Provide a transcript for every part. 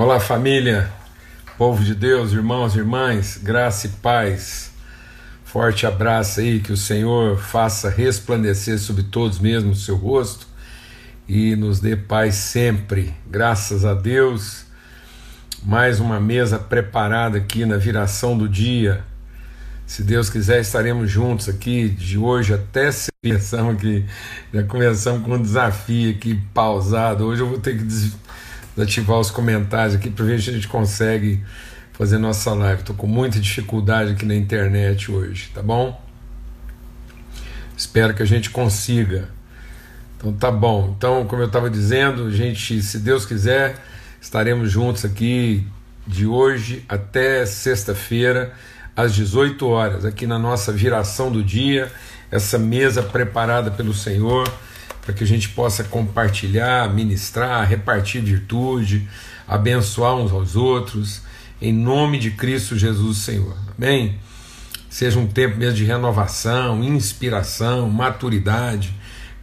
Olá, família, povo de Deus, irmãos e irmãs, graça e paz. Forte abraço aí, que o Senhor faça resplandecer sobre todos mesmo o seu rosto e nos dê paz sempre. Graças a Deus. Mais uma mesa preparada aqui na viração do dia. Se Deus quiser, estaremos juntos aqui de hoje até começamos aqui. Já começamos com um desafio aqui pausado. Hoje eu vou ter que ativar os comentários aqui para ver se a gente consegue fazer nossa live. Estou com muita dificuldade aqui na internet hoje, tá bom? Espero que a gente consiga. Então tá bom. Então, como eu estava dizendo, a gente, se Deus quiser, estaremos juntos aqui de hoje até sexta-feira, às 18 horas, aqui na nossa viração do dia, essa mesa preparada pelo Senhor para que a gente possa compartilhar, ministrar, repartir virtude, abençoar uns aos outros, em nome de Cristo Jesus, Senhor. Amém? Seja um tempo mesmo de renovação, inspiração, maturidade,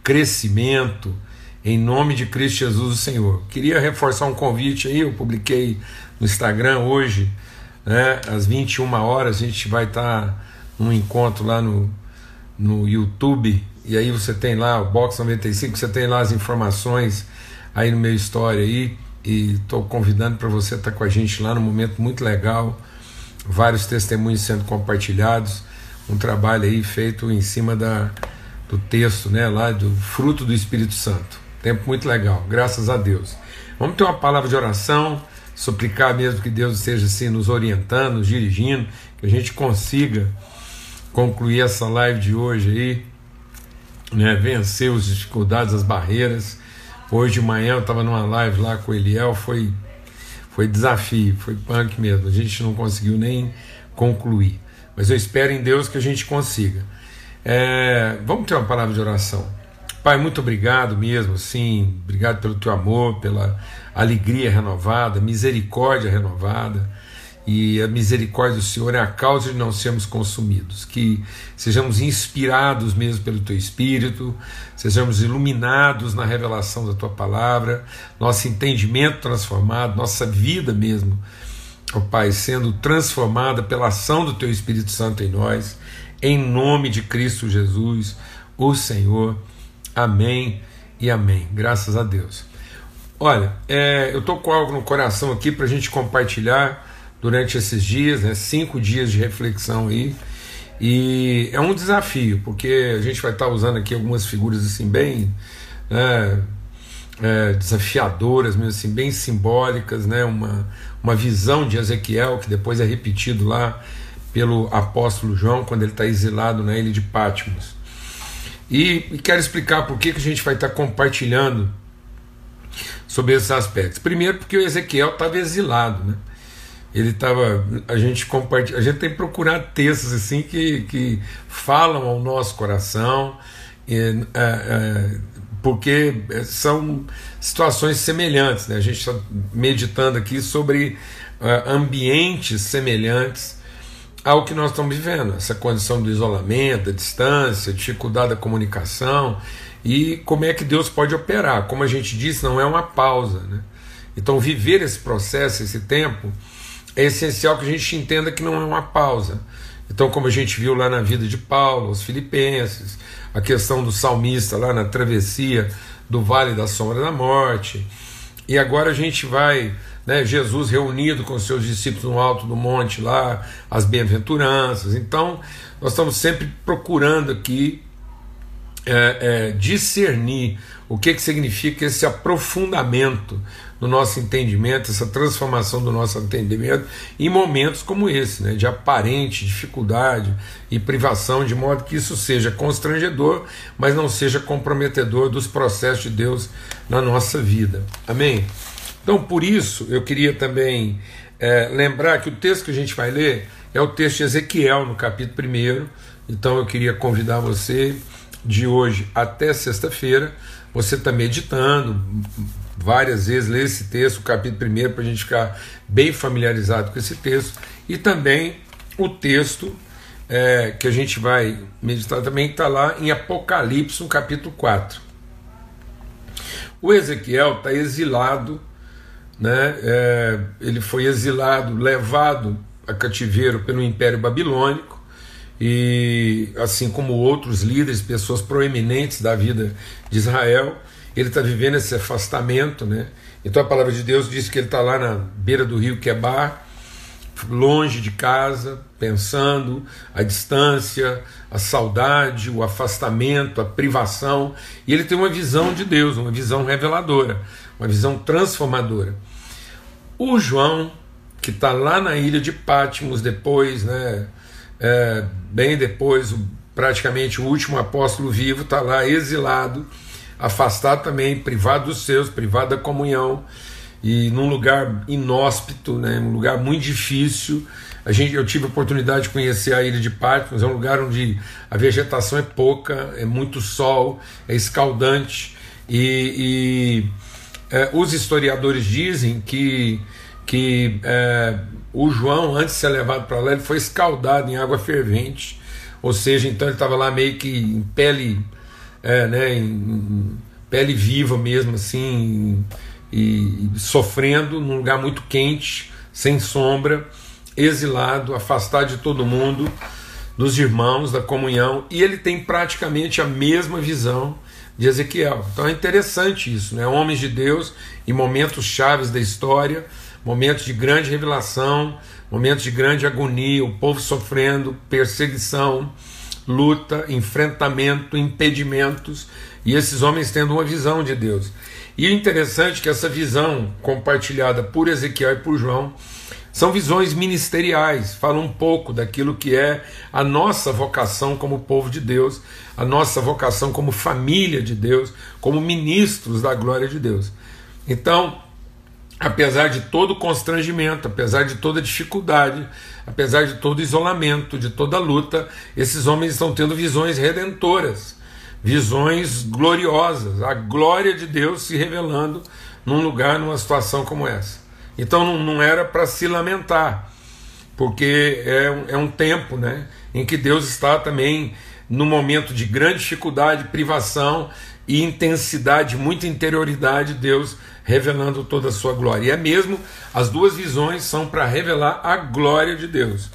crescimento, em nome de Cristo Jesus, Senhor. Queria reforçar um convite aí, eu publiquei no Instagram hoje, né, às 21 horas, a gente vai estar tá num encontro lá no, no YouTube e aí você tem lá o Box 95, você tem lá as informações aí no meu história aí, e estou convidando para você estar tá com a gente lá no momento muito legal, vários testemunhos sendo compartilhados, um trabalho aí feito em cima da, do texto, né, lá do fruto do Espírito Santo. Tempo muito legal, graças a Deus. Vamos ter uma palavra de oração, suplicar mesmo que Deus esteja assim nos orientando, nos dirigindo, que a gente consiga concluir essa live de hoje aí né, vencer as dificuldades, as barreiras. Hoje de manhã eu estava numa live lá com o Eliel, foi, foi desafio, foi punk mesmo. A gente não conseguiu nem concluir. Mas eu espero em Deus que a gente consiga. É, vamos ter uma palavra de oração. Pai, muito obrigado mesmo, sim, obrigado pelo teu amor, pela alegria renovada, misericórdia renovada e a misericórdia do Senhor é a causa de não sermos consumidos, que sejamos inspirados mesmo pelo Teu Espírito, sejamos iluminados na revelação da Tua palavra, nosso entendimento transformado, nossa vida mesmo, ó Pai, sendo transformada pela ação do Teu Espírito Santo em nós, em nome de Cristo Jesus, o Senhor. Amém e amém. Graças a Deus. Olha, é, eu estou com algo no coração aqui para a gente compartilhar durante esses dias, né, cinco dias de reflexão aí. E é um desafio, porque a gente vai estar usando aqui algumas figuras assim bem né, é, desafiadoras, mesmo assim, bem simbólicas, né, uma, uma visão de Ezequiel, que depois é repetido lá pelo apóstolo João, quando ele está exilado na ilha de Patmos. E, e quero explicar por que, que a gente vai estar compartilhando sobre esses aspectos. Primeiro, porque o Ezequiel estava exilado, né? Ele estava a gente compartilha a gente tem procurado textos assim que, que falam ao nosso coração e, é, é, porque são situações semelhantes né? a gente está meditando aqui sobre é, ambientes semelhantes ao que nós estamos vivendo essa condição do isolamento da distância dificuldade da comunicação e como é que Deus pode operar como a gente disse não é uma pausa né? então viver esse processo esse tempo é essencial que a gente entenda que não é uma pausa. Então, como a gente viu lá na vida de Paulo, os Filipenses, a questão do salmista lá na travessia do Vale da Sombra da Morte, e agora a gente vai, né, Jesus reunido com seus discípulos no alto do monte lá, as bem-aventuranças. Então, nós estamos sempre procurando aqui é, é, discernir o que, que significa esse aprofundamento no nosso entendimento, essa transformação do nosso entendimento em momentos como esse, né, de aparente dificuldade e privação, de modo que isso seja constrangedor, mas não seja comprometedor dos processos de Deus na nossa vida. Amém? Então, por isso, eu queria também é, lembrar que o texto que a gente vai ler é o texto de Ezequiel, no capítulo 1. Então, eu queria convidar você de hoje até sexta-feira, você está meditando, várias vezes, ler esse texto, o capítulo primeiro, para a gente ficar bem familiarizado com esse texto, e também o texto é, que a gente vai meditar também, está lá em Apocalipse, no capítulo 4. O Ezequiel está exilado né, é, ele foi exilado, levado a cativeiro pelo Império Babilônico, e assim como outros líderes, pessoas proeminentes da vida de Israel, ele está vivendo esse afastamento, né? Então a palavra de Deus diz que ele está lá na beira do rio Quebar, longe de casa, pensando a distância, a saudade, o afastamento, a privação, e ele tem uma visão de Deus, uma visão reveladora, uma visão transformadora. O João, que está lá na ilha de Patmos, depois, né, é, bem depois, praticamente o último apóstolo vivo, está lá exilado, afastado também, privado dos seus, privado da comunhão e num lugar inóspito, né, um lugar muito difícil. A gente, eu tive a oportunidade de conhecer a ilha de Patmos, é um lugar onde a vegetação é pouca, é muito sol, é escaldante e, e é, os historiadores dizem que, que é, o João, antes de ser levado para lá, ele foi escaldado em água fervente, ou seja, então ele estava lá meio que em pele, é, né, em, pele viva mesmo, assim, e, e sofrendo num lugar muito quente, sem sombra, exilado, afastado de todo mundo, dos irmãos, da comunhão, e ele tem praticamente a mesma visão de Ezequiel. Então é interessante isso, né? Homens de Deus em momentos chaves da história, momentos de grande revelação, momentos de grande agonia, o povo sofrendo, perseguição, luta, enfrentamento, impedimentos, e esses homens tendo uma visão de Deus. E o interessante é que essa visão compartilhada por Ezequiel e por João são visões ministeriais, falam um pouco daquilo que é a nossa vocação como povo de Deus, a nossa vocação como família de Deus, como ministros da glória de Deus. Então, apesar de todo constrangimento, apesar de toda dificuldade, apesar de todo isolamento, de toda luta, esses homens estão tendo visões redentoras visões gloriosas, a glória de Deus se revelando num lugar, numa situação como essa. Então não, não era para se lamentar, porque é é um tempo né, em que Deus está também no momento de grande dificuldade, privação e intensidade, muita interioridade, Deus revelando toda a sua glória. E é mesmo, as duas visões são para revelar a glória de Deus.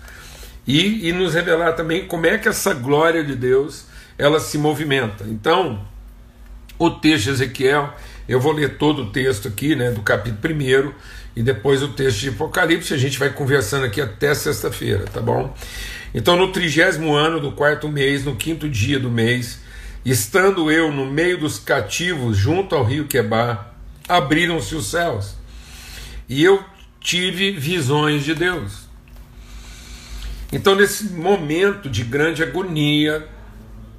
E, e nos revelar também como é que essa glória de Deus ela se movimenta. Então, o texto de Ezequiel, eu vou ler todo o texto aqui, né, do capítulo 1 e depois o texto de Apocalipse, a gente vai conversando aqui até sexta-feira, tá bom? Então, no trigésimo ano do quarto mês, no quinto dia do mês, estando eu no meio dos cativos, junto ao rio Quebar, abriram-se os céus, e eu tive visões de Deus. Então, nesse momento de grande agonia,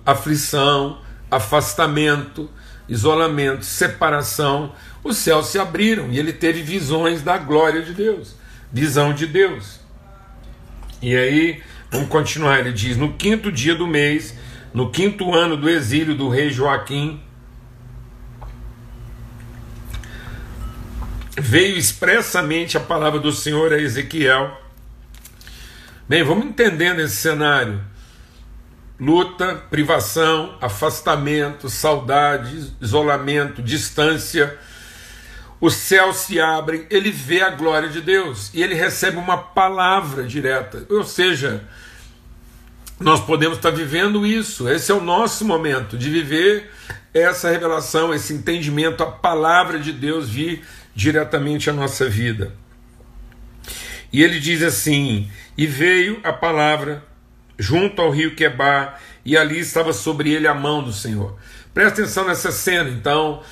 aflição, afastamento, isolamento, separação, os céus se abriram e ele teve visões da glória de Deus, visão de Deus. E aí, vamos continuar, ele diz: no quinto dia do mês, no quinto ano do exílio do rei Joaquim, veio expressamente a palavra do Senhor a Ezequiel. Bem, vamos entendendo esse cenário luta, privação, afastamento, saudade, isolamento, distância. Os céus se abrem, ele vê a glória de Deus e ele recebe uma palavra direta. Ou seja, nós podemos estar vivendo isso, esse é o nosso momento de viver essa revelação, esse entendimento, a palavra de Deus vir diretamente à nossa vida. E ele diz assim: E veio a palavra junto ao rio Quebar, e ali estava sobre ele a mão do Senhor. Presta atenção nessa cena, então,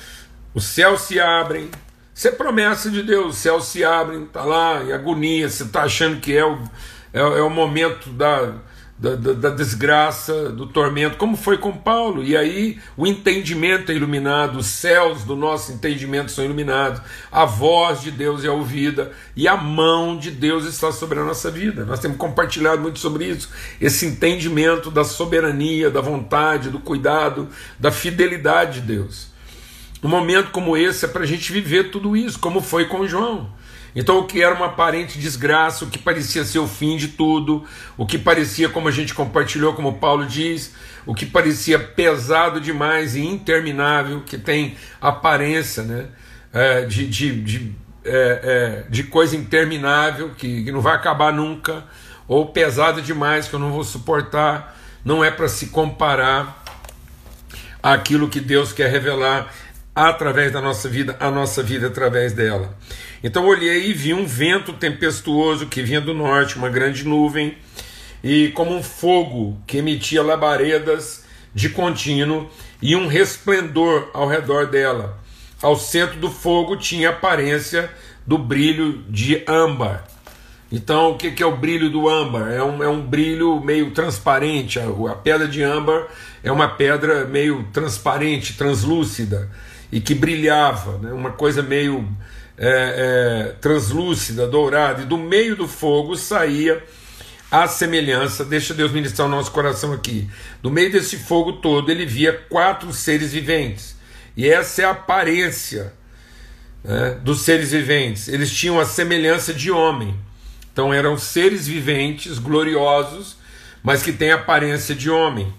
os céus se abrem, isso é promessa de Deus, os céus se abrem, está lá em agonia, você está achando que é o, é, é o momento da, da, da, da, desgraça, do tormento, como foi com Paulo. E aí o entendimento é iluminado, os céus do nosso entendimento são iluminados, a voz de Deus é ouvida e a mão de Deus está sobre a nossa vida. Nós temos compartilhado muito sobre isso, esse entendimento da soberania, da vontade, do cuidado, da fidelidade de Deus. Um momento como esse é para a gente viver tudo isso, como foi com João. Então, o que era uma aparente desgraça, o que parecia ser o fim de tudo, o que parecia, como a gente compartilhou, como Paulo diz, o que parecia pesado demais e interminável, que tem aparência né, é, de, de, de é, é, de coisa interminável, que, que não vai acabar nunca, ou pesado demais, que eu não vou suportar. Não é para se comparar àquilo que Deus quer revelar através da nossa vida, a nossa vida através dela. Então olhei e vi um vento tempestuoso que vinha do norte, uma grande nuvem, e como um fogo que emitia labaredas de contínuo e um resplendor ao redor dela. Ao centro do fogo tinha aparência do brilho de âmbar. Então, o que é o brilho do âmbar? É um, é um brilho meio transparente. A, a pedra de âmbar é uma pedra meio transparente, translúcida e que brilhava, né? uma coisa meio é, é, translúcida, dourada. E do meio do fogo saía a semelhança, deixa Deus ministrar o nosso coração aqui. No meio desse fogo todo, ele via quatro seres viventes. E essa é a aparência né, dos seres viventes. Eles tinham a semelhança de homem. Então eram seres viventes, gloriosos, mas que têm aparência de homem.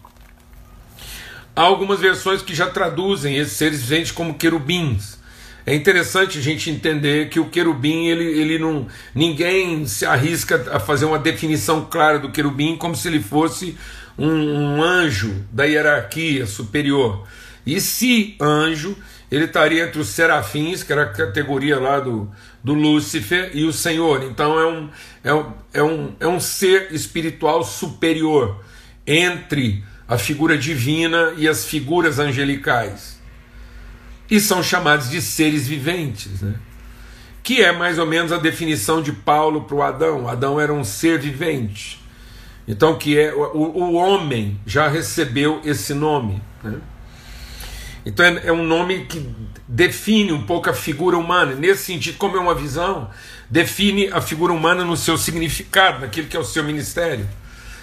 Há algumas versões que já traduzem esses seres viventes como querubins. É interessante a gente entender que o querubim, ele, ele não. Ninguém se arrisca a fazer uma definição clara do querubim como se ele fosse um, um anjo da hierarquia superior. E se anjo, ele estaria entre os serafins, que era a categoria lá do, do Lúcifer, e o Senhor. Então é um, é um, é um, é um ser espiritual superior entre a figura divina e as figuras angelicais. E são chamados de seres viventes, né? que é mais ou menos a definição de Paulo para o Adão. Adão era um ser vivente. Então, que é o, o homem já recebeu esse nome. Né? Então é, é, um nome que define um pouco a figura humana. Nesse sentido, como é uma visão, define a figura humana no seu significado, naquilo que é o seu ministério.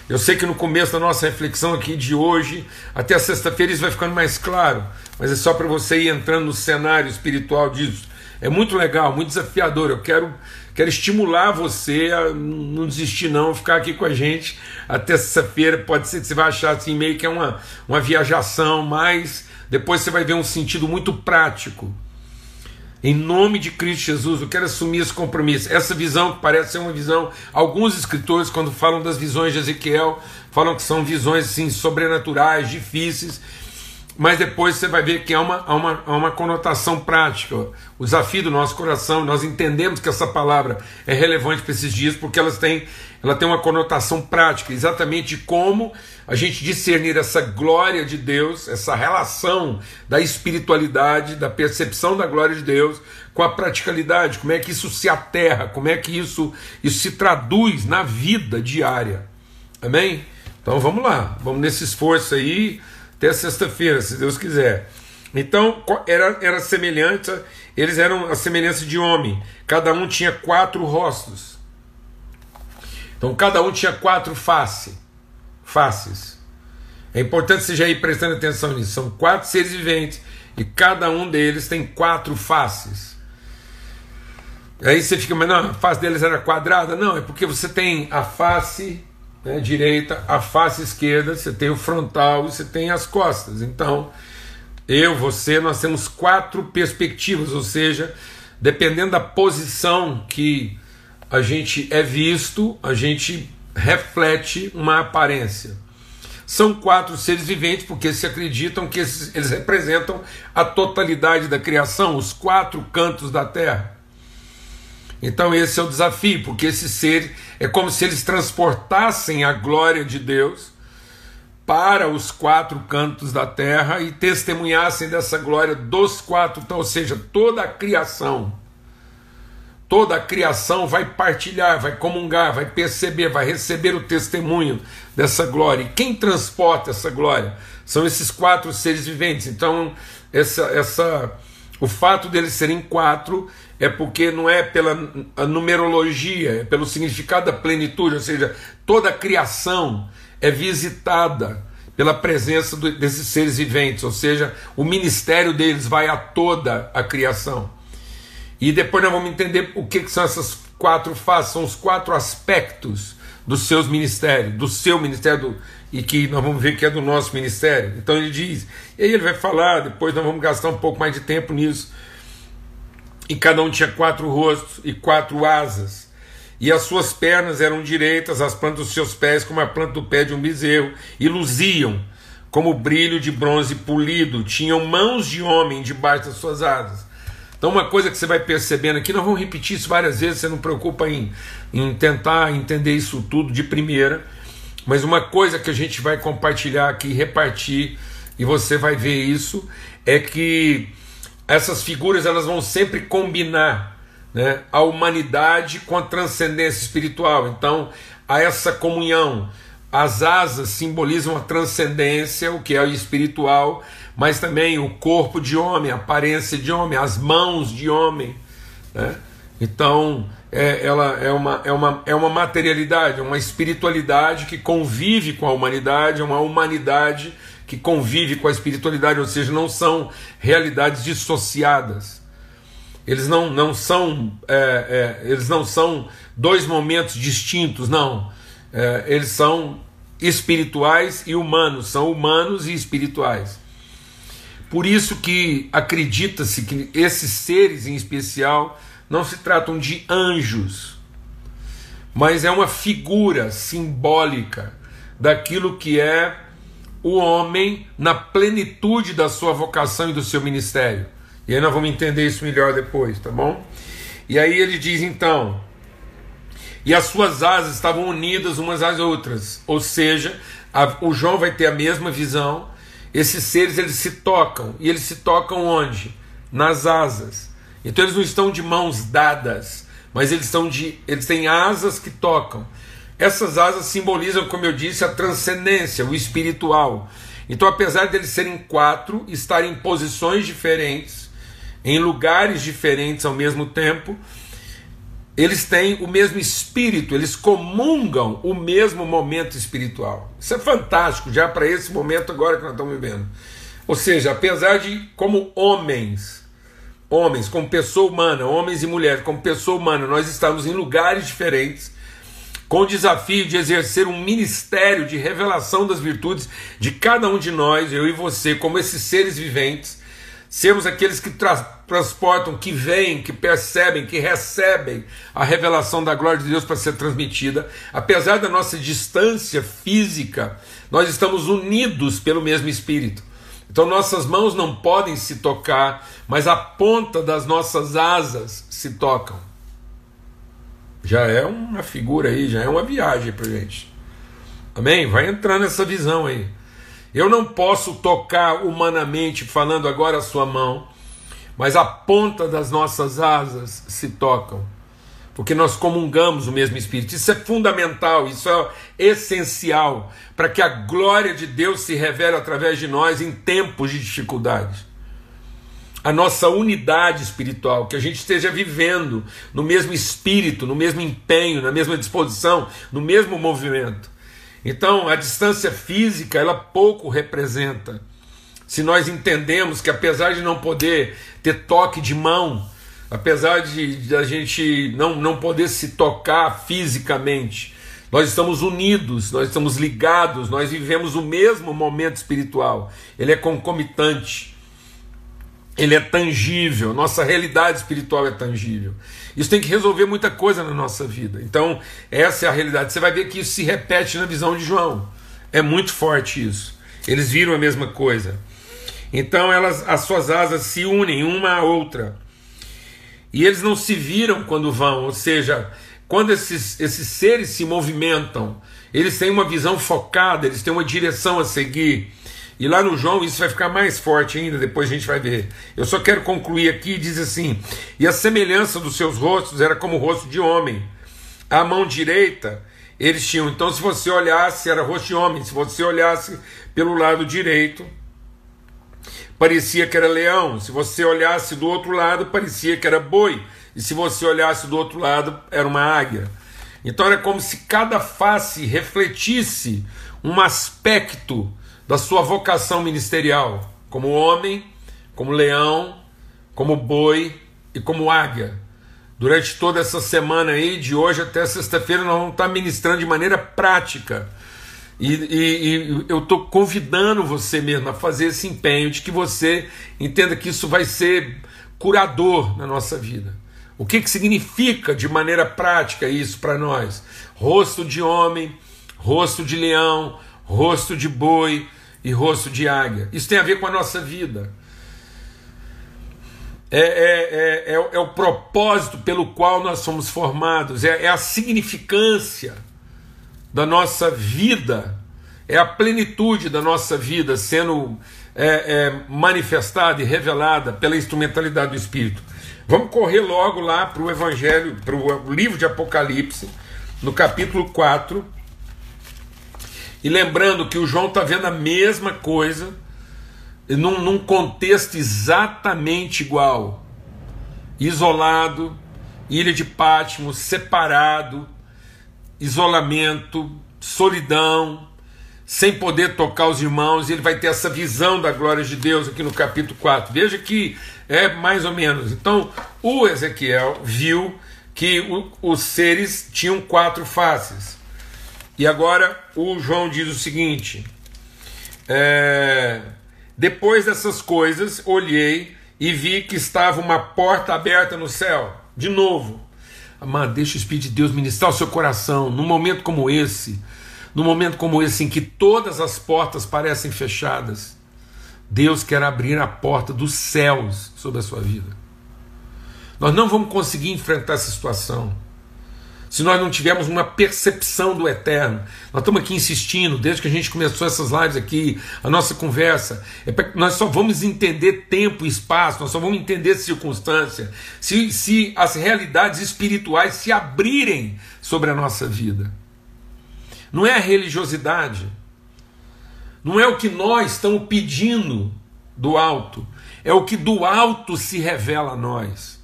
Eu sei que no começo da nossa reflexão aqui de hoje, até sexta-feira, isso vai ficando mais claro, mas é só para você ir entrando no cenário espiritual disso. É muito legal, muito desafiador. Eu quero, quero estimular você a não desistir, não, ficar aqui com a gente até sexta-feira. Pode ser que você vai achar assim, meio que é uma, uma viajação, mas depois você vai ver um sentido muito prático. Em nome de Cristo Jesus, eu quero assumir esse compromisso. Essa visão que parece ser uma visão. Alguns escritores, quando falam das visões de Ezequiel, falam que são visões assim, sobrenaturais, difíceis mas depois você vai ver que há uma, há uma, há uma conotação prática. O desafio do nosso coração, nós entendemos que essa palavra é relevante para esses dias, porque elas têm, ela tem uma conotação prática, exatamente como a gente discernir essa glória de Deus, essa relação da espiritualidade, da percepção da glória de Deus com a praticalidade, como é que isso se aterra, como é que isso, isso se traduz na vida diária. Amém? Então vamos lá, vamos nesse esforço aí até sexta-feira, se Deus quiser. Então era, era semelhante, eles eram a semelhança de homem, cada um tinha quatro rostos. Então cada um tinha quatro face, faces. É importante você já ir prestando atenção nisso. São quatro seres viventes e cada um deles tem quatro faces. Aí você fica, mas não, a face deles era quadrada? Não, é porque você tem a face né, direita, a face esquerda, você tem o frontal e você tem as costas. Então, eu, você, nós temos quatro perspectivas, ou seja, dependendo da posição que a gente é visto, a gente reflete uma aparência. São quatro seres viventes porque se acreditam que eles representam a totalidade da criação, os quatro cantos da terra. Então esse é o desafio, porque esse ser é como se eles transportassem a glória de Deus para os quatro cantos da terra e testemunhassem dessa glória dos quatro, então, ou seja, toda a criação. Toda a criação vai partilhar, vai comungar, vai perceber, vai receber o testemunho dessa glória. E quem transporta essa glória? São esses quatro seres viventes. Então, essa, essa, o fato deles serem quatro é porque não é pela numerologia, é pelo significado da plenitude, ou seja, toda a criação é visitada pela presença do, desses seres viventes, ou seja, o ministério deles vai a toda a criação. E depois nós vamos entender o que, que são essas quatro faces, são os quatro aspectos dos seus ministérios, do seu ministério, do, e que nós vamos ver que é do nosso ministério. Então ele diz, e aí ele vai falar, depois nós vamos gastar um pouco mais de tempo nisso e cada um tinha quatro rostos e quatro asas. E as suas pernas eram direitas, as plantas dos seus pés como a planta do pé de um bezerro, e luziam como brilho de bronze polido, tinham mãos de homem debaixo das suas asas. Então, uma coisa que você vai percebendo aqui, nós vamos repetir isso várias vezes, você não preocupa em, em tentar entender isso tudo de primeira, mas uma coisa que a gente vai compartilhar aqui, repartir, e você vai ver isso, é que essas figuras elas vão sempre combinar né, a humanidade com a transcendência espiritual. Então, há essa comunhão. As asas simbolizam a transcendência, o que é o espiritual, mas também o corpo de homem, a aparência de homem, as mãos de homem. Né? Então, é, ela é uma, é, uma, é uma materialidade, uma espiritualidade que convive com a humanidade, uma humanidade que convive com a espiritualidade, ou seja, não são realidades dissociadas. Eles não, não são é, é, eles não são dois momentos distintos, não. É, eles são espirituais e humanos, são humanos e espirituais. Por isso que acredita-se que esses seres em especial não se tratam de anjos, mas é uma figura simbólica daquilo que é o homem na plenitude da sua vocação e do seu ministério. E aí nós vamos entender isso melhor depois, tá bom? E aí ele diz então: e as suas asas estavam unidas umas às outras, ou seja, a, o João vai ter a mesma visão. Esses seres eles se tocam e eles se tocam onde? Nas asas. Então eles não estão de mãos dadas, mas eles estão de eles têm asas que tocam. Essas asas simbolizam, como eu disse, a transcendência, o espiritual. Então, apesar de eles serem quatro, estarem em posições diferentes, em lugares diferentes ao mesmo tempo, eles têm o mesmo espírito, eles comungam o mesmo momento espiritual. Isso é fantástico, já para esse momento agora que nós estamos vivendo. Ou seja, apesar de, como homens, homens, como pessoa humana, homens e mulheres, como pessoa humana, nós estamos em lugares diferentes, com o desafio de exercer um ministério de revelação das virtudes de cada um de nós, eu e você, como esses seres viventes, sermos aqueles que tra transportam, que veem, que percebem, que recebem a revelação da glória de Deus para ser transmitida. Apesar da nossa distância física, nós estamos unidos pelo mesmo Espírito. Então nossas mãos não podem se tocar, mas a ponta das nossas asas se tocam já é uma figura aí, já é uma viagem para gente. Amém? Vai entrar nessa visão aí. Eu não posso tocar humanamente, falando agora a sua mão, mas a ponta das nossas asas se tocam, porque nós comungamos o mesmo Espírito. Isso é fundamental, isso é essencial para que a glória de Deus se revele através de nós em tempos de dificuldades a nossa unidade espiritual, que a gente esteja vivendo no mesmo espírito, no mesmo empenho, na mesma disposição, no mesmo movimento. Então, a distância física, ela pouco representa. Se nós entendemos que apesar de não poder ter toque de mão, apesar de, de a gente não, não poder se tocar fisicamente, nós estamos unidos, nós estamos ligados, nós vivemos o mesmo momento espiritual. Ele é concomitante ele é tangível, nossa realidade espiritual é tangível. Isso tem que resolver muita coisa na nossa vida. Então, essa é a realidade. Você vai ver que isso se repete na visão de João. É muito forte isso. Eles viram a mesma coisa. Então, elas, as suas asas se unem uma à outra. E eles não se viram quando vão, ou seja, quando esses, esses seres se movimentam, eles têm uma visão focada, eles têm uma direção a seguir. E lá no João isso vai ficar mais forte ainda, depois a gente vai ver. Eu só quero concluir aqui, diz assim: "E a semelhança dos seus rostos era como o rosto de homem. A mão direita eles tinham. Então, se você olhasse, era rosto de homem. Se você olhasse pelo lado direito, parecia que era leão. Se você olhasse do outro lado, parecia que era boi. E se você olhasse do outro lado, era uma águia. Então era como se cada face refletisse um aspecto da sua vocação ministerial, como homem, como leão, como boi e como águia. Durante toda essa semana aí, de hoje até sexta-feira, nós vamos estar ministrando de maneira prática. E, e, e eu estou convidando você mesmo a fazer esse empenho de que você entenda que isso vai ser curador na nossa vida. O que, que significa de maneira prática isso para nós? Rosto de homem, rosto de leão, rosto de boi e rosto de águia. Isso tem a ver com a nossa vida. É, é, é, é, é o propósito pelo qual nós somos formados, é, é a significância da nossa vida, é a plenitude da nossa vida sendo é, é, manifestada e revelada pela instrumentalidade do Espírito. Vamos correr logo lá para o Evangelho, para o livro de Apocalipse, no capítulo 4. E lembrando que o João está vendo a mesma coisa, num, num contexto exatamente igual. Isolado, ilha de Patmos, separado, isolamento, solidão, sem poder tocar os irmãos, e ele vai ter essa visão da glória de Deus aqui no capítulo 4. Veja que é mais ou menos. Então, o Ezequiel viu que o, os seres tinham quatro faces. E agora o João diz o seguinte: é, depois dessas coisas, olhei e vi que estava uma porta aberta no céu. De novo, amado, deixa o Espírito de Deus ministrar o seu coração num momento como esse, num momento como esse em que todas as portas parecem fechadas. Deus quer abrir a porta dos céus sobre a sua vida. Nós não vamos conseguir enfrentar essa situação se nós não tivermos uma percepção do eterno. Nós estamos aqui insistindo, desde que a gente começou essas lives aqui, a nossa conversa, é pra, nós só vamos entender tempo e espaço, nós só vamos entender circunstância, se, se as realidades espirituais se abrirem sobre a nossa vida. Não é a religiosidade, não é o que nós estamos pedindo do alto, é o que do alto se revela a nós.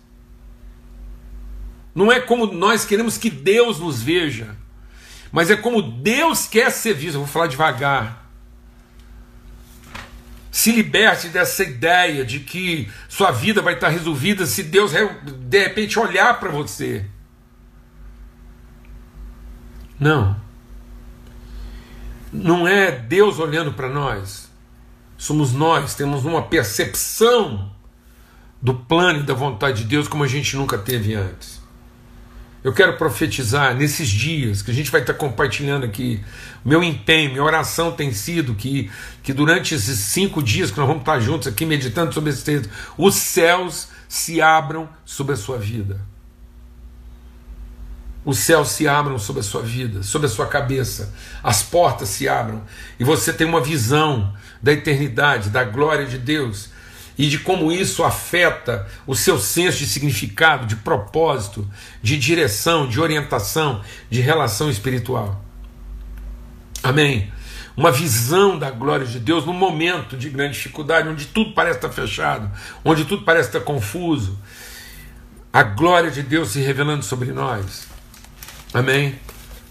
Não é como nós queremos que Deus nos veja, mas é como Deus quer ser visto. Eu vou falar devagar. Se liberte dessa ideia de que sua vida vai estar resolvida se Deus de repente olhar para você. Não não é Deus olhando para nós, somos nós, temos uma percepção do plano e da vontade de Deus como a gente nunca teve antes. Eu quero profetizar nesses dias que a gente vai estar compartilhando aqui. Meu empenho, minha oração tem sido que, que durante esses cinco dias que nós vamos estar juntos aqui meditando sobre esse texto, os céus se abram sobre a sua vida. Os céus se abram sobre a sua vida, sobre a sua cabeça, as portas se abram. E você tem uma visão da eternidade, da glória de Deus e de como isso afeta o seu senso de significado, de propósito, de direção, de orientação, de relação espiritual. Amém. Uma visão da glória de Deus num momento de grande dificuldade, onde tudo parece estar fechado, onde tudo parece estar confuso. A glória de Deus se revelando sobre nós. Amém?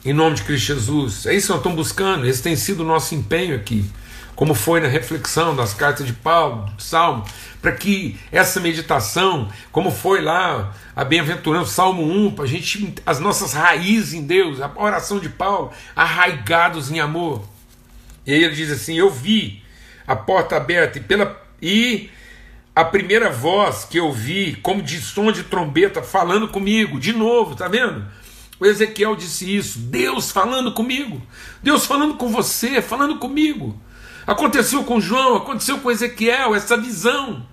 Em nome de Cristo Jesus. É isso que nós estamos buscando. Esse tem sido o nosso empenho aqui. Como foi na reflexão das cartas de Paulo, Salmo, para que essa meditação, como foi lá a bem-aventurança, Salmo 1, para a gente, as nossas raízes em Deus, a oração de Paulo, arraigados em amor. E aí ele diz assim: Eu vi a porta aberta e pela. E a primeira voz que eu vi, como de som de trombeta, falando comigo, de novo, tá vendo? O Ezequiel disse isso, Deus falando comigo, Deus falando com você, falando comigo. Aconteceu com João, aconteceu com Ezequiel, essa visão.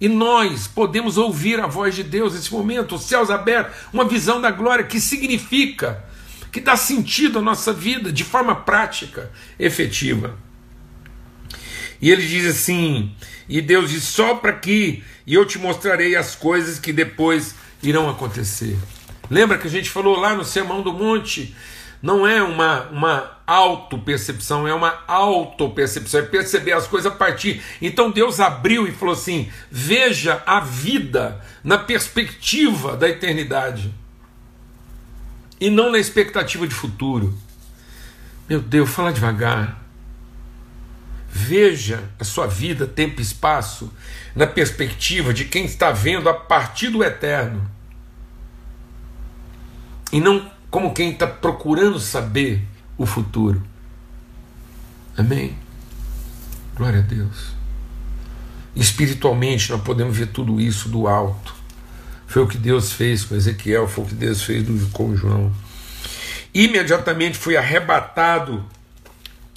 E nós podemos ouvir a voz de Deus nesse momento, os céus abertos, uma visão da glória que significa, que dá sentido à nossa vida de forma prática, efetiva. E ele diz assim: e Deus diz: sopra aqui, e eu te mostrarei as coisas que depois irão acontecer. Lembra que a gente falou lá no Sermão do Monte? Não é uma, uma auto-percepção, é uma auto-percepção, é perceber as coisas a partir. Então Deus abriu e falou assim: veja a vida na perspectiva da eternidade e não na expectativa de futuro. Meu Deus, fala devagar. Veja a sua vida, tempo e espaço, na perspectiva de quem está vendo a partir do eterno e não como quem está procurando saber o futuro. Amém? Glória a Deus. Espiritualmente, nós podemos ver tudo isso do alto. Foi o que Deus fez com Ezequiel, foi o que Deus fez com João. Imediatamente foi arrebatado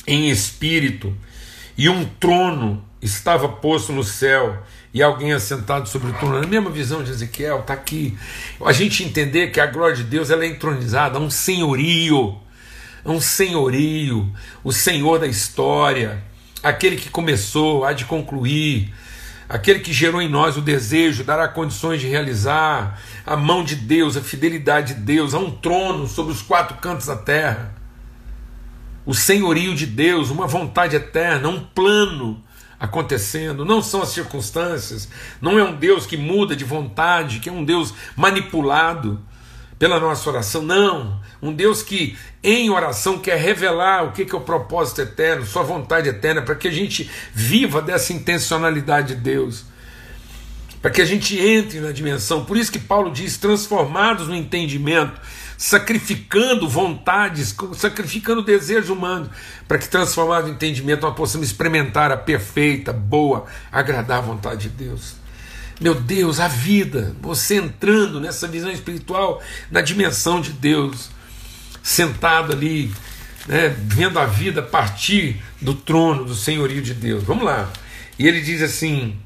em espírito, e um trono estava posto no céu, e alguém assentado sobre o trono. Na mesma visão de Ezequiel, está aqui. A gente entender que a glória de Deus ela é entronizada, um senhorio, um senhorio, o Senhor da história, aquele que começou, há de concluir, aquele que gerou em nós o desejo, dará condições de realizar, a mão de Deus, a fidelidade de Deus, há um trono sobre os quatro cantos da terra, o senhorio de Deus, uma vontade eterna, um plano acontecendo, não são as circunstâncias, não é um Deus que muda de vontade, que é um Deus manipulado pela nossa oração, não, um Deus que em oração quer revelar o que é o propósito eterno, sua vontade eterna, para que a gente viva dessa intencionalidade de Deus, para que a gente entre na dimensão, por isso que Paulo diz: transformados no entendimento, sacrificando vontades, sacrificando desejos humanos, para que transformado no entendimento nós possamos experimentar a perfeita, boa, agradável vontade de Deus. Meu Deus, a vida, você entrando nessa visão espiritual, na dimensão de Deus, sentado ali, né, vendo a vida partir do trono do senhorio de Deus. Vamos lá. E ele diz assim: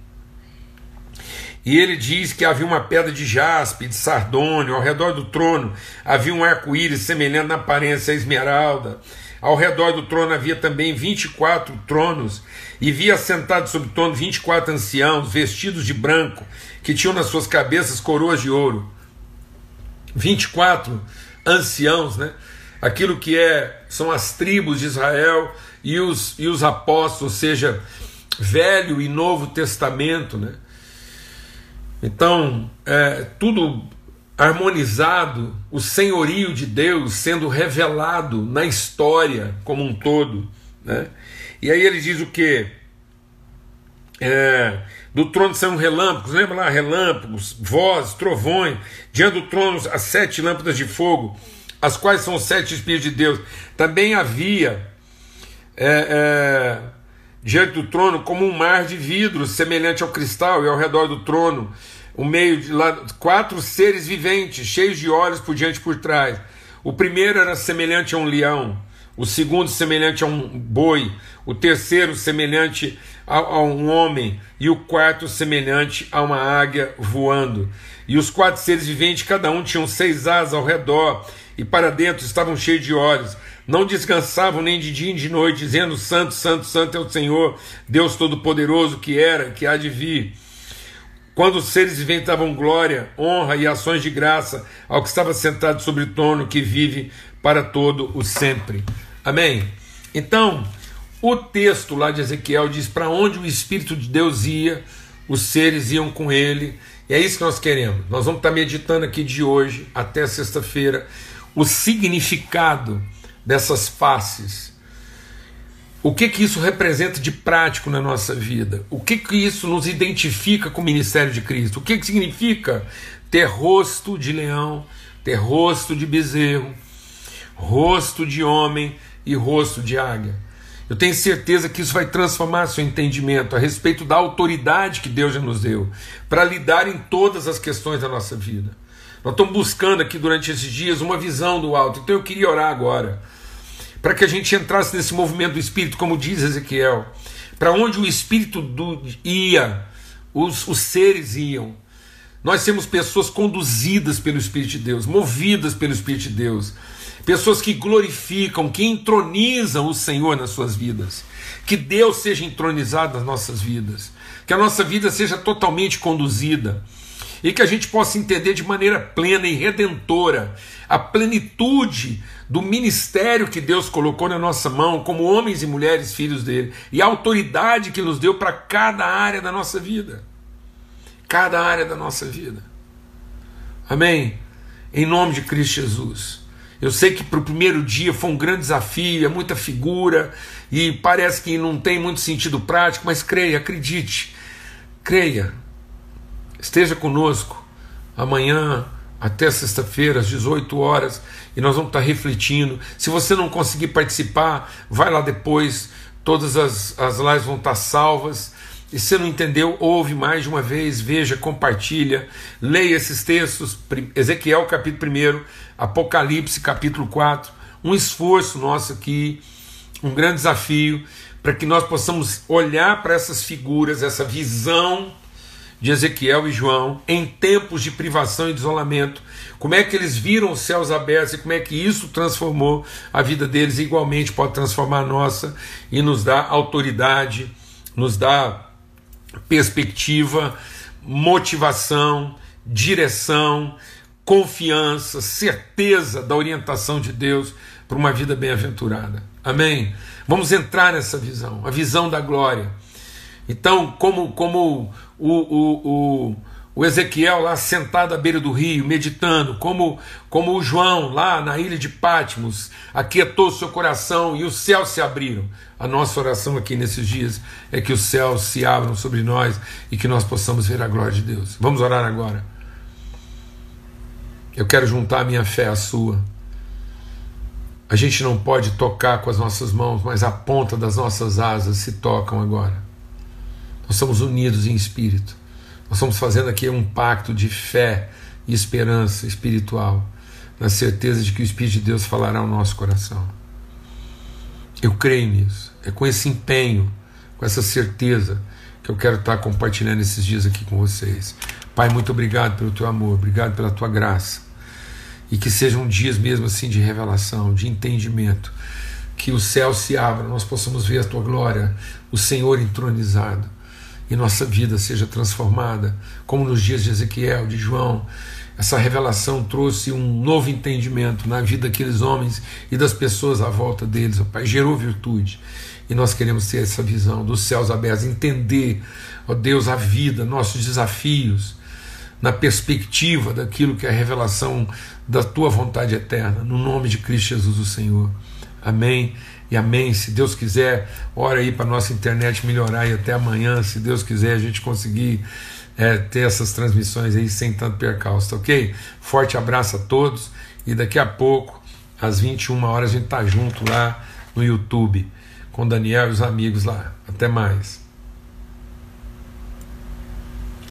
e ele diz que havia uma pedra de jaspe, de sardônio, ao redor do trono havia um arco-íris semelhante na aparência à esmeralda. Ao redor do trono havia também 24 tronos, e via sentados sobre o trono 24 anciãos, vestidos de branco, que tinham nas suas cabeças coroas de ouro. 24 anciãos, né? Aquilo que é são as tribos de Israel e os, e os apóstolos, ou seja, Velho e Novo Testamento, né? Então, é, tudo harmonizado, o senhorio de Deus sendo revelado na história como um todo. Né? E aí ele diz o que? É, do trono são relâmpagos, lembra lá? Relâmpagos, vozes, trovões, diante do trono as sete lâmpadas de fogo, as quais são os sete Espíritos de Deus. Também havia é, é, diante do trono como um mar de vidro, semelhante ao cristal, e ao redor do trono, o meio de lá, quatro seres viventes, cheios de olhos por diante e por trás. O primeiro era semelhante a um leão, o segundo semelhante a um boi, o terceiro semelhante a, a, um homem, e o quarto semelhante a uma águia voando. E os quatro seres viventes, cada um tinham seis asas ao redor, e para dentro estavam cheios de olhos não descansavam nem de dia nem de noite, dizendo: Santo, Santo, Santo é o Senhor, Deus Todo-Poderoso, que era, que há de vir. Quando os seres inventavam glória, honra e ações de graça ao que estava sentado sobre o trono, que vive para todo o sempre. Amém? Então, o texto lá de Ezequiel diz: para onde o Espírito de Deus ia, os seres iam com ele. E é isso que nós queremos. Nós vamos estar meditando aqui de hoje até sexta-feira o significado dessas faces. O que que isso representa de prático na nossa vida? O que que isso nos identifica com o ministério de Cristo? O que que significa ter rosto de leão, ter rosto de bezerro, rosto de homem e rosto de águia? Eu tenho certeza que isso vai transformar seu entendimento a respeito da autoridade que Deus já nos deu para lidar em todas as questões da nossa vida. Nós estamos buscando aqui durante esses dias uma visão do alto, então eu queria orar agora para que a gente entrasse nesse movimento do Espírito, como diz Ezequiel. Para onde o Espírito do, ia, os, os seres iam. Nós temos pessoas conduzidas pelo Espírito de Deus, movidas pelo Espírito de Deus, pessoas que glorificam, que entronizam o Senhor nas suas vidas. Que Deus seja entronizado nas nossas vidas, que a nossa vida seja totalmente conduzida e que a gente possa entender de maneira plena e redentora a plenitude do ministério que Deus colocou na nossa mão, como homens e mulheres filhos dele, e a autoridade que nos deu para cada área da nossa vida. Cada área da nossa vida. Amém? Em nome de Cristo Jesus. Eu sei que para o primeiro dia foi um grande desafio, é muita figura e parece que não tem muito sentido prático, mas creia, acredite, creia, esteja conosco amanhã até sexta-feira, às 18 horas, e nós vamos estar refletindo. Se você não conseguir participar, vai lá depois, todas as, as lives vão estar salvas. E se não entendeu, ouve mais de uma vez, veja, compartilha, leia esses textos, Ezequiel capítulo 1, Apocalipse capítulo 4, um esforço nosso aqui, um grande desafio, para que nós possamos olhar para essas figuras, essa visão de Ezequiel e João, em tempos de privação e de isolamento, como é que eles viram os céus abertos e como é que isso transformou a vida deles, e igualmente pode transformar a nossa e nos dá autoridade, nos dá perspectiva, motivação, direção, confiança, certeza da orientação de Deus para uma vida bem-aventurada. Amém? Vamos entrar nessa visão, a visão da glória. Então, como, como o, o, o, o Ezequiel lá sentado à beira do rio, meditando, como, como o João lá na ilha de Patmos, aquietou seu coração e os céus se abriram. A nossa oração aqui nesses dias é que os céus se abram sobre nós e que nós possamos ver a glória de Deus. Vamos orar agora. Eu quero juntar a minha fé à sua. A gente não pode tocar com as nossas mãos, mas a ponta das nossas asas se tocam agora. Nós somos unidos em espírito. Nós estamos fazendo aqui um pacto de fé e esperança espiritual, na certeza de que o Espírito de Deus falará ao nosso coração. Eu creio nisso. É com esse empenho, com essa certeza, que eu quero estar compartilhando esses dias aqui com vocês. Pai, muito obrigado pelo teu amor, obrigado pela tua graça. E que sejam dias mesmo assim de revelação, de entendimento. Que o céu se abra, nós possamos ver a tua glória, o Senhor entronizado, e nossa vida seja transformada, como nos dias de Ezequiel, de João, essa revelação trouxe um novo entendimento na vida daqueles homens e das pessoas à volta deles, ó Pai, gerou virtude. E nós queremos ter essa visão dos céus abertos, entender, ó Deus, a vida, nossos desafios, na perspectiva daquilo que é a revelação da tua vontade eterna, no nome de Cristo Jesus, o Senhor. Amém e amém. Se Deus quiser, ora aí para nossa internet melhorar e até amanhã, se Deus quiser, a gente conseguir é, ter essas transmissões aí sem tanto percalço, tá ok? Forte abraço a todos e daqui a pouco, às 21 horas, a gente tá junto lá no YouTube com o Daniel e os amigos lá. Até mais.